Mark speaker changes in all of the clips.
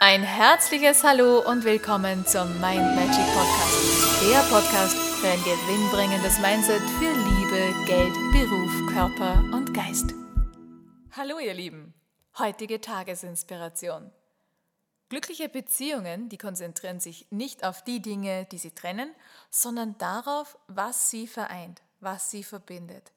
Speaker 1: Ein herzliches Hallo und willkommen zum Mind Magic Podcast. Der Podcast für ein gewinnbringendes Mindset für Liebe, Geld, Beruf, Körper und Geist. Hallo ihr Lieben, heutige Tagesinspiration. Glückliche Beziehungen, die konzentrieren sich nicht auf die Dinge, die sie trennen, sondern darauf, was sie vereint, was sie verbindet.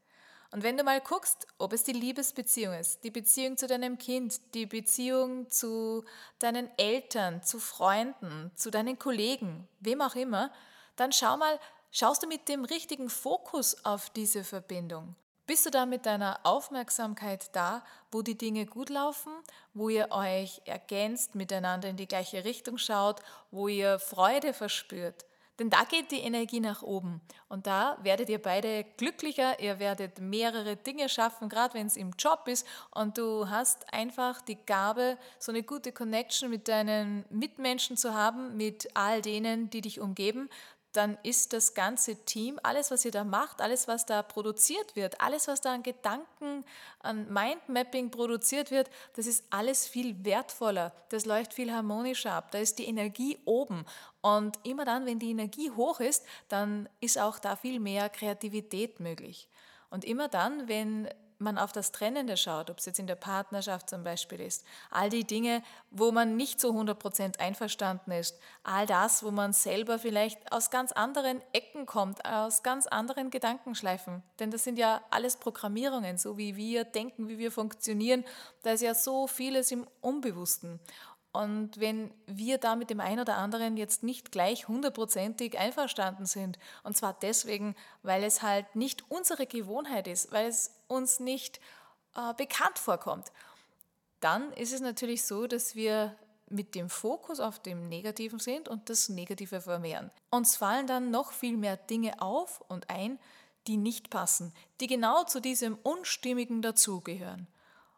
Speaker 1: Und wenn du mal guckst, ob es die Liebesbeziehung ist, die Beziehung zu deinem Kind, die Beziehung zu deinen Eltern, zu Freunden, zu deinen Kollegen, wem auch immer, dann schau mal, schaust du mit dem richtigen Fokus auf diese Verbindung? Bist du da mit deiner Aufmerksamkeit da, wo die Dinge gut laufen, wo ihr euch ergänzt, miteinander in die gleiche Richtung schaut, wo ihr Freude verspürt? Denn da geht die Energie nach oben. Und da werdet ihr beide glücklicher, ihr werdet mehrere Dinge schaffen, gerade wenn es im Job ist. Und du hast einfach die Gabe, so eine gute Connection mit deinen Mitmenschen zu haben, mit all denen, die dich umgeben, dann ist das ganze Team, alles, was ihr da macht, alles, was da produziert wird, alles, was da an Gedanken, an Mindmapping produziert wird, das ist alles viel wertvoller, das läuft viel harmonischer ab, da ist die Energie oben. Und immer dann, wenn die Energie hoch ist, dann ist auch da viel mehr Kreativität möglich. Und immer dann, wenn man auf das Trennende schaut, ob es jetzt in der Partnerschaft zum Beispiel ist, all die Dinge, wo man nicht zu 100% einverstanden ist, all das, wo man selber vielleicht aus ganz anderen Ecken kommt, aus ganz anderen Gedankenschleifen. Denn das sind ja alles Programmierungen, so wie wir denken, wie wir funktionieren. Da ist ja so vieles im Unbewussten. Und wenn wir da mit dem einen oder anderen jetzt nicht gleich hundertprozentig einverstanden sind, und zwar deswegen, weil es halt nicht unsere Gewohnheit ist, weil es uns nicht äh, bekannt vorkommt, dann ist es natürlich so, dass wir mit dem Fokus auf dem Negativen sind und das Negative vermehren. Uns fallen dann noch viel mehr Dinge auf und ein, die nicht passen, die genau zu diesem Unstimmigen dazugehören.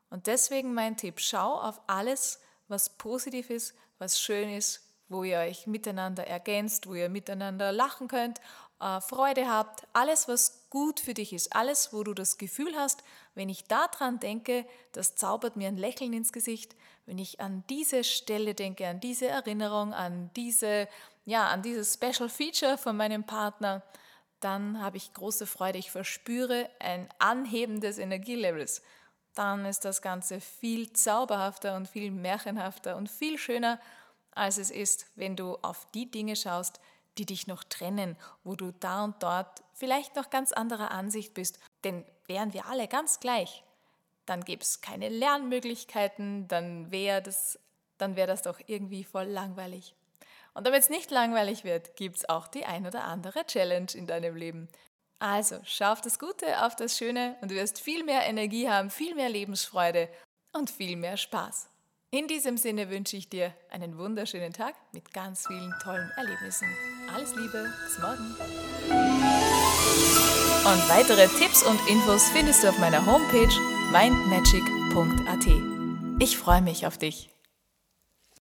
Speaker 1: Und deswegen mein Tipp, schau auf alles, was positiv ist, was schön ist, wo ihr euch miteinander ergänzt, wo ihr miteinander lachen könnt, äh, Freude habt, alles, was gut für dich ist, alles, wo du das Gefühl hast, wenn ich daran denke, das zaubert mir ein Lächeln ins Gesicht, wenn ich an diese Stelle denke, an diese Erinnerung, an diese, ja, an dieses Special Feature von meinem Partner, dann habe ich große Freude. Ich verspüre ein Anheben des Energielevels dann ist das Ganze viel zauberhafter und viel märchenhafter und viel schöner, als es ist, wenn du auf die Dinge schaust, die dich noch trennen, wo du da und dort vielleicht noch ganz anderer Ansicht bist. Denn wären wir alle ganz gleich, dann gäbe es keine Lernmöglichkeiten, dann wäre das, wär das doch irgendwie voll langweilig. Und damit es nicht langweilig wird, gibt es auch die ein oder andere Challenge in deinem Leben. Also, schau auf das Gute, auf das Schöne und du wirst viel mehr Energie haben, viel mehr Lebensfreude und viel mehr Spaß. In diesem Sinne wünsche ich dir einen wunderschönen Tag mit ganz vielen tollen Erlebnissen. Alles Liebe, bis morgen. Und weitere Tipps und Infos findest du auf meiner Homepage mindmagic.at. Ich freue mich auf dich.